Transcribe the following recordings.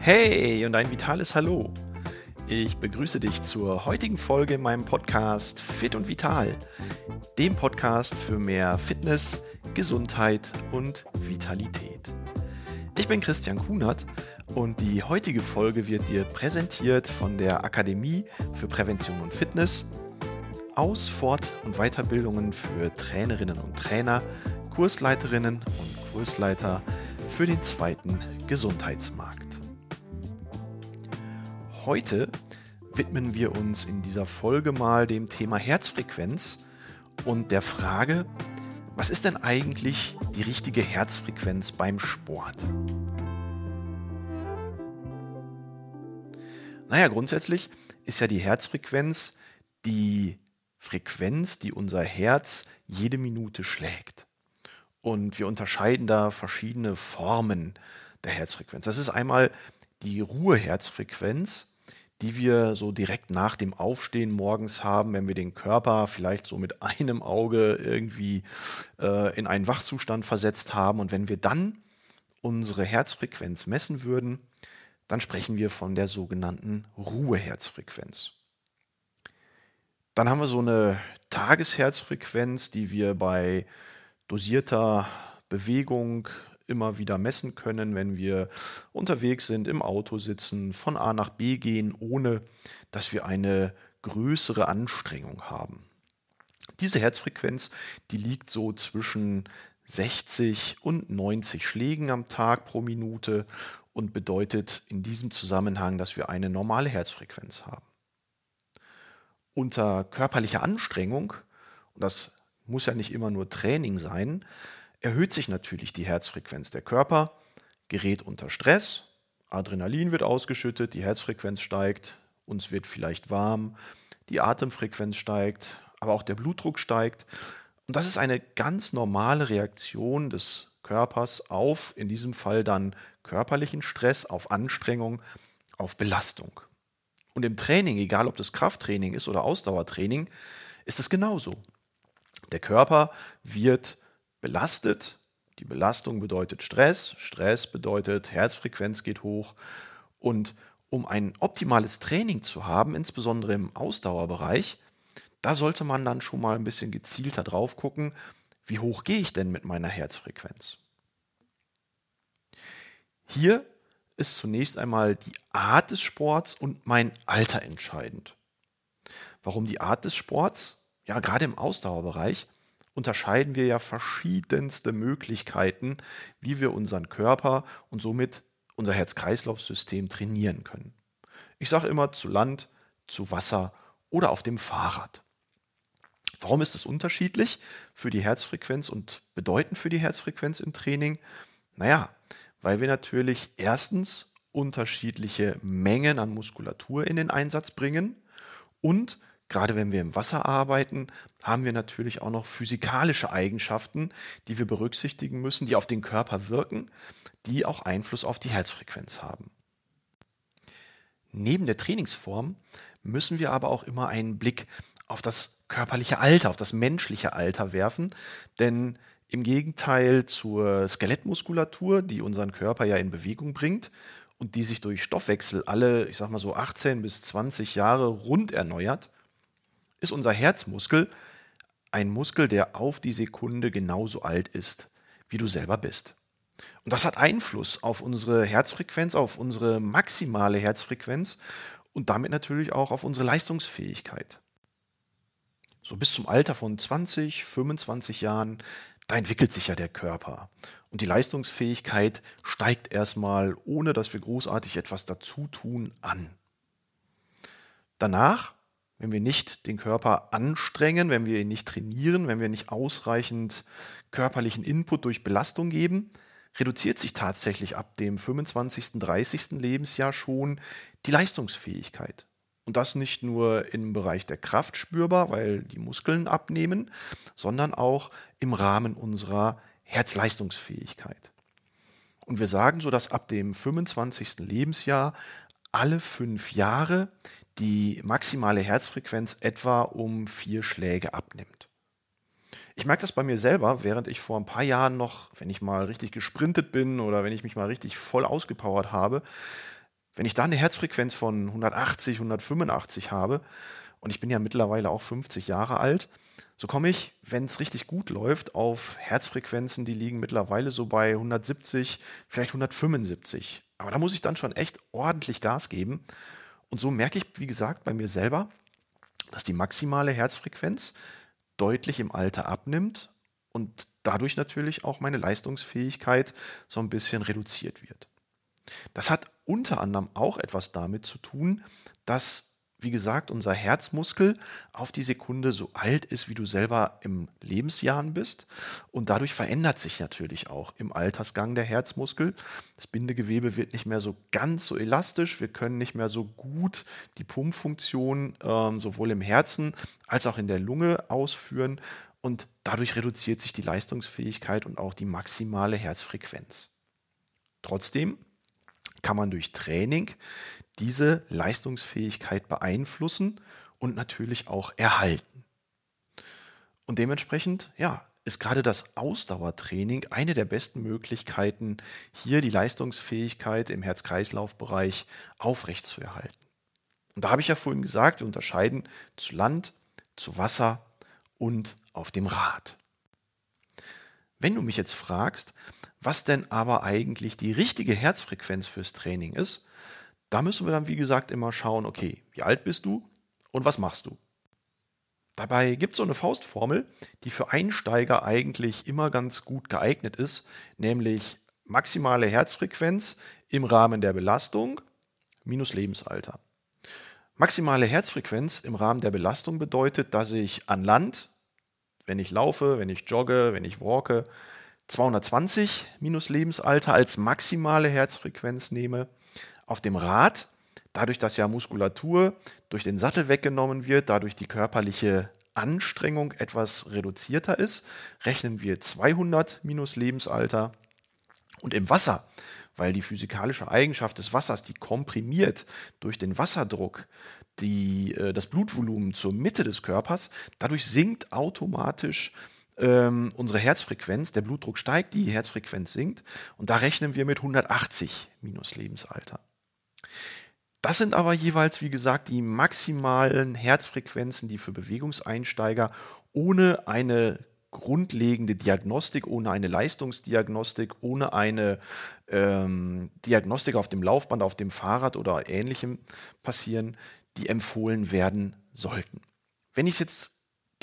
Hey und ein vitales Hallo. Ich begrüße dich zur heutigen Folge in meinem Podcast Fit und Vital, dem Podcast für mehr Fitness, Gesundheit und Vitalität. Ich bin Christian Kunert und die heutige Folge wird dir präsentiert von der Akademie für Prävention und Fitness aus Fort- und Weiterbildungen für Trainerinnen und Trainer, Kursleiterinnen und Kursleiter für den zweiten Gesundheitsmarkt. Heute widmen wir uns in dieser Folge mal dem Thema Herzfrequenz und der Frage, was ist denn eigentlich die richtige Herzfrequenz beim Sport? Naja, grundsätzlich ist ja die Herzfrequenz die Frequenz, die unser Herz jede Minute schlägt. Und wir unterscheiden da verschiedene Formen der Herzfrequenz. Das ist einmal die Ruheherzfrequenz die wir so direkt nach dem Aufstehen morgens haben, wenn wir den Körper vielleicht so mit einem Auge irgendwie äh, in einen Wachzustand versetzt haben. Und wenn wir dann unsere Herzfrequenz messen würden, dann sprechen wir von der sogenannten Ruheherzfrequenz. Dann haben wir so eine Tagesherzfrequenz, die wir bei dosierter Bewegung immer wieder messen können, wenn wir unterwegs sind, im Auto sitzen, von A nach B gehen, ohne dass wir eine größere Anstrengung haben. Diese Herzfrequenz, die liegt so zwischen 60 und 90 Schlägen am Tag pro Minute und bedeutet in diesem Zusammenhang, dass wir eine normale Herzfrequenz haben. Unter körperlicher Anstrengung, und das muss ja nicht immer nur Training sein, erhöht sich natürlich die Herzfrequenz. Der Körper gerät unter Stress, Adrenalin wird ausgeschüttet, die Herzfrequenz steigt, uns wird vielleicht warm, die Atemfrequenz steigt, aber auch der Blutdruck steigt. Und das ist eine ganz normale Reaktion des Körpers auf, in diesem Fall dann körperlichen Stress, auf Anstrengung, auf Belastung. Und im Training, egal ob das Krafttraining ist oder Ausdauertraining, ist es genauso. Der Körper wird belastet. Die Belastung bedeutet Stress, Stress bedeutet Herzfrequenz geht hoch. Und um ein optimales Training zu haben, insbesondere im Ausdauerbereich, da sollte man dann schon mal ein bisschen gezielter drauf gucken, wie hoch gehe ich denn mit meiner Herzfrequenz. Hier ist zunächst einmal die Art des Sports und mein Alter entscheidend. Warum die Art des Sports? Ja, gerade im Ausdauerbereich unterscheiden wir ja verschiedenste Möglichkeiten, wie wir unseren Körper und somit unser Herz-Kreislauf-System trainieren können. Ich sage immer zu Land, zu Wasser oder auf dem Fahrrad. Warum ist es unterschiedlich für die Herzfrequenz und bedeutend für die Herzfrequenz im Training? Naja, weil wir natürlich erstens unterschiedliche Mengen an Muskulatur in den Einsatz bringen und Gerade wenn wir im Wasser arbeiten, haben wir natürlich auch noch physikalische Eigenschaften, die wir berücksichtigen müssen, die auf den Körper wirken, die auch Einfluss auf die Herzfrequenz haben. Neben der Trainingsform müssen wir aber auch immer einen Blick auf das körperliche Alter, auf das menschliche Alter werfen, denn im Gegenteil zur Skelettmuskulatur, die unseren Körper ja in Bewegung bringt und die sich durch Stoffwechsel alle, ich sag mal so 18 bis 20 Jahre rund erneuert, ist unser Herzmuskel ein Muskel, der auf die Sekunde genauso alt ist, wie du selber bist. Und das hat Einfluss auf unsere Herzfrequenz, auf unsere maximale Herzfrequenz und damit natürlich auch auf unsere Leistungsfähigkeit. So bis zum Alter von 20, 25 Jahren, da entwickelt sich ja der Körper. Und die Leistungsfähigkeit steigt erstmal, ohne dass wir großartig etwas dazu tun, an. Danach wenn wir nicht den Körper anstrengen, wenn wir ihn nicht trainieren, wenn wir nicht ausreichend körperlichen Input durch Belastung geben, reduziert sich tatsächlich ab dem 25., 30. Lebensjahr schon die Leistungsfähigkeit. Und das nicht nur im Bereich der Kraft spürbar, weil die Muskeln abnehmen, sondern auch im Rahmen unserer Herzleistungsfähigkeit. Und wir sagen so, dass ab dem 25. Lebensjahr alle fünf Jahre die maximale Herzfrequenz etwa um vier Schläge abnimmt. Ich merke das bei mir selber, während ich vor ein paar Jahren noch, wenn ich mal richtig gesprintet bin oder wenn ich mich mal richtig voll ausgepowert habe, wenn ich da eine Herzfrequenz von 180, 185 habe, und ich bin ja mittlerweile auch 50 Jahre alt, so komme ich, wenn es richtig gut läuft, auf Herzfrequenzen, die liegen mittlerweile so bei 170, vielleicht 175. Aber da muss ich dann schon echt ordentlich Gas geben. Und so merke ich, wie gesagt, bei mir selber, dass die maximale Herzfrequenz deutlich im Alter abnimmt und dadurch natürlich auch meine Leistungsfähigkeit so ein bisschen reduziert wird. Das hat unter anderem auch etwas damit zu tun, dass wie gesagt, unser Herzmuskel auf die Sekunde so alt ist, wie du selber im Lebensjahren bist. Und dadurch verändert sich natürlich auch im Altersgang der Herzmuskel. Das Bindegewebe wird nicht mehr so ganz so elastisch. Wir können nicht mehr so gut die Pumpfunktion äh, sowohl im Herzen als auch in der Lunge ausführen. Und dadurch reduziert sich die Leistungsfähigkeit und auch die maximale Herzfrequenz. Trotzdem kann man durch Training diese Leistungsfähigkeit beeinflussen und natürlich auch erhalten. Und dementsprechend, ja, ist gerade das Ausdauertraining eine der besten Möglichkeiten, hier die Leistungsfähigkeit im Herz-Kreislauf-Bereich aufrechtzuerhalten. Und da habe ich ja vorhin gesagt, wir unterscheiden zu Land, zu Wasser und auf dem Rad. Wenn du mich jetzt fragst, was denn aber eigentlich die richtige Herzfrequenz fürs Training ist, da müssen wir dann, wie gesagt, immer schauen, okay, wie alt bist du und was machst du? Dabei gibt es so eine Faustformel, die für Einsteiger eigentlich immer ganz gut geeignet ist, nämlich maximale Herzfrequenz im Rahmen der Belastung minus Lebensalter. Maximale Herzfrequenz im Rahmen der Belastung bedeutet, dass ich an Land, wenn ich laufe, wenn ich jogge, wenn ich walke, 220 minus Lebensalter als maximale Herzfrequenz nehme auf dem Rad, dadurch, dass ja Muskulatur durch den Sattel weggenommen wird, dadurch die körperliche Anstrengung etwas reduzierter ist, rechnen wir 200 minus Lebensalter. Und im Wasser, weil die physikalische Eigenschaft des Wassers, die komprimiert durch den Wasserdruck die, äh, das Blutvolumen zur Mitte des Körpers, dadurch sinkt automatisch ähm, unsere Herzfrequenz, der Blutdruck steigt, die Herzfrequenz sinkt und da rechnen wir mit 180 minus Lebensalter. Das sind aber jeweils, wie gesagt, die maximalen Herzfrequenzen, die für Bewegungseinsteiger ohne eine grundlegende Diagnostik, ohne eine Leistungsdiagnostik, ohne eine ähm, Diagnostik auf dem Laufband, auf dem Fahrrad oder ähnlichem passieren, die empfohlen werden sollten. Wenn ich es jetzt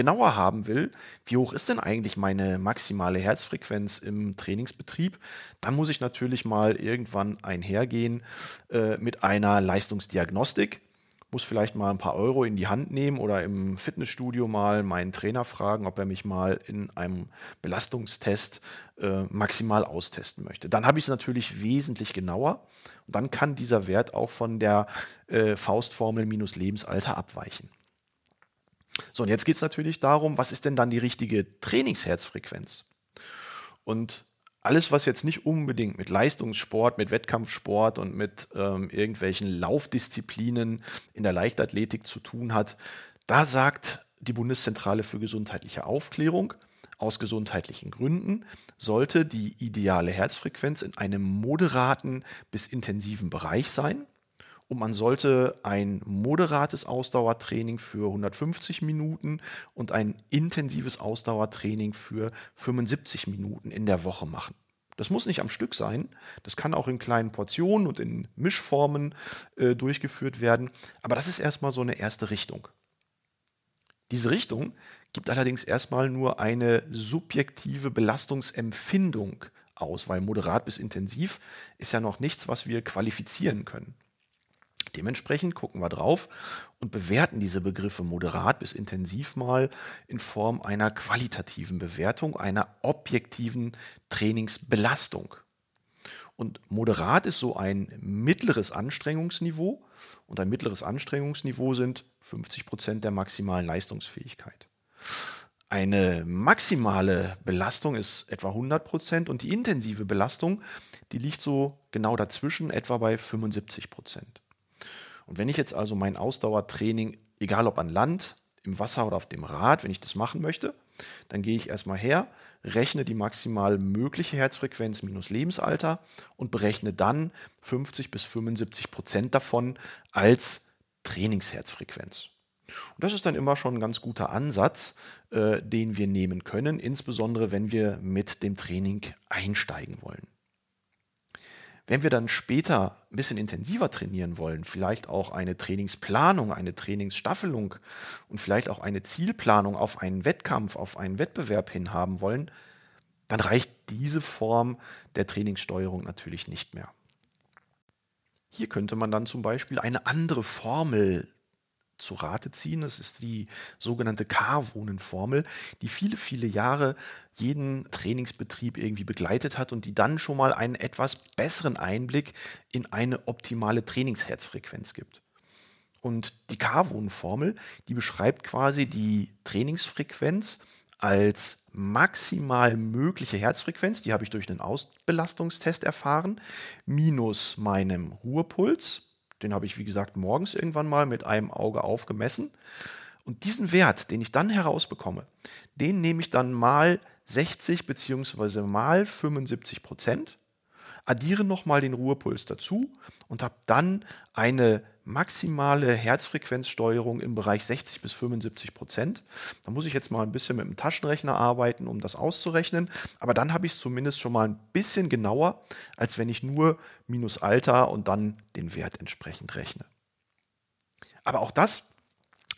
genauer haben will, wie hoch ist denn eigentlich meine maximale Herzfrequenz im Trainingsbetrieb, dann muss ich natürlich mal irgendwann einhergehen äh, mit einer Leistungsdiagnostik. Muss vielleicht mal ein paar Euro in die Hand nehmen oder im Fitnessstudio mal meinen Trainer fragen, ob er mich mal in einem Belastungstest äh, maximal austesten möchte. Dann habe ich es natürlich wesentlich genauer und dann kann dieser Wert auch von der äh, Faustformel minus Lebensalter abweichen. So, und jetzt geht es natürlich darum, was ist denn dann die richtige Trainingsherzfrequenz? Und alles, was jetzt nicht unbedingt mit Leistungssport, mit Wettkampfsport und mit ähm, irgendwelchen Laufdisziplinen in der Leichtathletik zu tun hat, da sagt die Bundeszentrale für gesundheitliche Aufklärung, aus gesundheitlichen Gründen sollte die ideale Herzfrequenz in einem moderaten bis intensiven Bereich sein und man sollte ein moderates Ausdauertraining für 150 Minuten und ein intensives Ausdauertraining für 75 Minuten in der Woche machen. Das muss nicht am Stück sein, das kann auch in kleinen Portionen und in Mischformen äh, durchgeführt werden, aber das ist erstmal so eine erste Richtung. Diese Richtung gibt allerdings erstmal nur eine subjektive Belastungsempfindung aus, weil moderat bis intensiv ist ja noch nichts, was wir qualifizieren können. Dementsprechend gucken wir drauf und bewerten diese Begriffe moderat bis intensiv mal in Form einer qualitativen Bewertung, einer objektiven Trainingsbelastung. Und moderat ist so ein mittleres Anstrengungsniveau und ein mittleres Anstrengungsniveau sind 50 Prozent der maximalen Leistungsfähigkeit. Eine maximale Belastung ist etwa 100 Prozent und die intensive Belastung, die liegt so genau dazwischen, etwa bei 75 Prozent. Und wenn ich jetzt also mein Ausdauertraining, egal ob an Land, im Wasser oder auf dem Rad, wenn ich das machen möchte, dann gehe ich erstmal her, rechne die maximal mögliche Herzfrequenz minus Lebensalter und berechne dann 50 bis 75 Prozent davon als Trainingsherzfrequenz. Und das ist dann immer schon ein ganz guter Ansatz, äh, den wir nehmen können, insbesondere wenn wir mit dem Training einsteigen wollen. Wenn wir dann später ein bisschen intensiver trainieren wollen, vielleicht auch eine Trainingsplanung, eine Trainingsstaffelung und vielleicht auch eine Zielplanung auf einen Wettkampf, auf einen Wettbewerb hin haben wollen, dann reicht diese Form der Trainingssteuerung natürlich nicht mehr. Hier könnte man dann zum Beispiel eine andere Formel zu Rate ziehen. Das ist die sogenannte K-Wohnen-Formel, die viele, viele Jahre jeden Trainingsbetrieb irgendwie begleitet hat und die dann schon mal einen etwas besseren Einblick in eine optimale Trainingsherzfrequenz gibt. Und die K-Wohnen-Formel, die beschreibt quasi die Trainingsfrequenz als maximal mögliche Herzfrequenz, die habe ich durch einen Ausbelastungstest erfahren, minus meinem Ruhepuls, den habe ich, wie gesagt, morgens irgendwann mal mit einem Auge aufgemessen. Und diesen Wert, den ich dann herausbekomme, den nehme ich dann mal 60 bzw. mal 75 Prozent, addiere nochmal den Ruhepuls dazu und habe dann eine maximale Herzfrequenzsteuerung im Bereich 60 bis 75 Prozent. Da muss ich jetzt mal ein bisschen mit dem Taschenrechner arbeiten, um das auszurechnen. Aber dann habe ich es zumindest schon mal ein bisschen genauer, als wenn ich nur minus Alter und dann den Wert entsprechend rechne. Aber auch das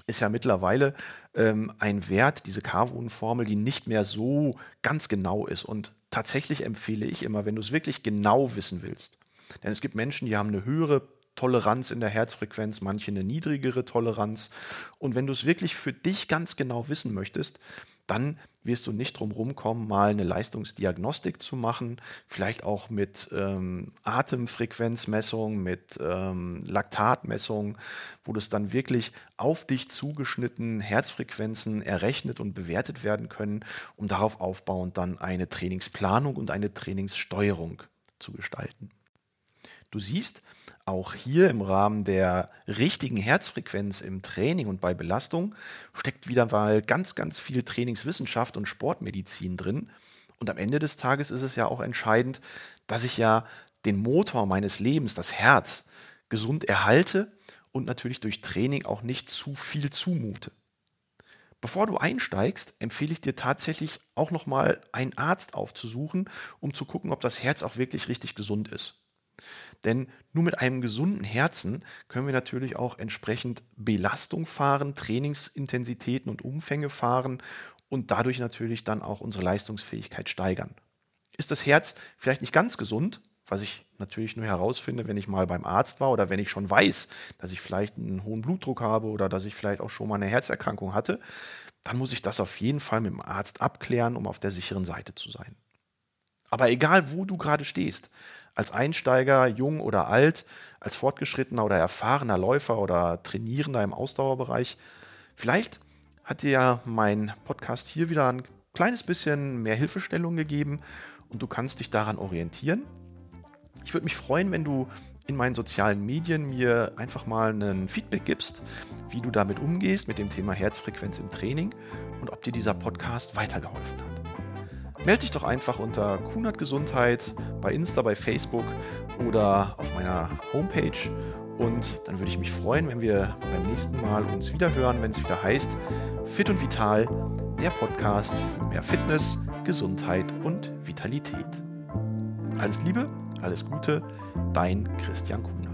ist ja mittlerweile ähm, ein Wert, diese Carvon-Formel, die nicht mehr so ganz genau ist. Und tatsächlich empfehle ich immer, wenn du es wirklich genau wissen willst, denn es gibt Menschen, die haben eine höhere Toleranz in der Herzfrequenz, manche eine niedrigere Toleranz. Und wenn du es wirklich für dich ganz genau wissen möchtest, dann wirst du nicht drum rumkommen, mal eine Leistungsdiagnostik zu machen, vielleicht auch mit ähm, Atemfrequenzmessung, mit ähm, Laktatmessung, wo das dann wirklich auf dich zugeschnitten Herzfrequenzen errechnet und bewertet werden können, um darauf aufbauend dann eine Trainingsplanung und eine Trainingssteuerung zu gestalten. Du siehst, auch hier im Rahmen der richtigen Herzfrequenz im Training und bei Belastung steckt wieder mal ganz, ganz viel Trainingswissenschaft und Sportmedizin drin. Und am Ende des Tages ist es ja auch entscheidend, dass ich ja den Motor meines Lebens, das Herz, gesund erhalte und natürlich durch Training auch nicht zu viel zumute. Bevor du einsteigst, empfehle ich dir tatsächlich auch nochmal einen Arzt aufzusuchen, um zu gucken, ob das Herz auch wirklich richtig gesund ist. Denn nur mit einem gesunden Herzen können wir natürlich auch entsprechend Belastung fahren, Trainingsintensitäten und Umfänge fahren und dadurch natürlich dann auch unsere Leistungsfähigkeit steigern. Ist das Herz vielleicht nicht ganz gesund, was ich natürlich nur herausfinde, wenn ich mal beim Arzt war oder wenn ich schon weiß, dass ich vielleicht einen hohen Blutdruck habe oder dass ich vielleicht auch schon mal eine Herzerkrankung hatte, dann muss ich das auf jeden Fall mit dem Arzt abklären, um auf der sicheren Seite zu sein. Aber egal, wo du gerade stehst, als Einsteiger, jung oder alt, als fortgeschrittener oder erfahrener Läufer oder Trainierender im Ausdauerbereich. Vielleicht hat dir ja mein Podcast hier wieder ein kleines bisschen mehr Hilfestellung gegeben und du kannst dich daran orientieren. Ich würde mich freuen, wenn du in meinen sozialen Medien mir einfach mal ein Feedback gibst, wie du damit umgehst mit dem Thema Herzfrequenz im Training und ob dir dieser Podcast weitergeholfen hat melde dich doch einfach unter Kunert Gesundheit bei Insta, bei Facebook oder auf meiner Homepage. Und dann würde ich mich freuen, wenn wir beim nächsten Mal uns wieder hören, wenn es wieder heißt Fit und Vital, der Podcast für mehr Fitness, Gesundheit und Vitalität. Alles Liebe, alles Gute, dein Christian Kunert.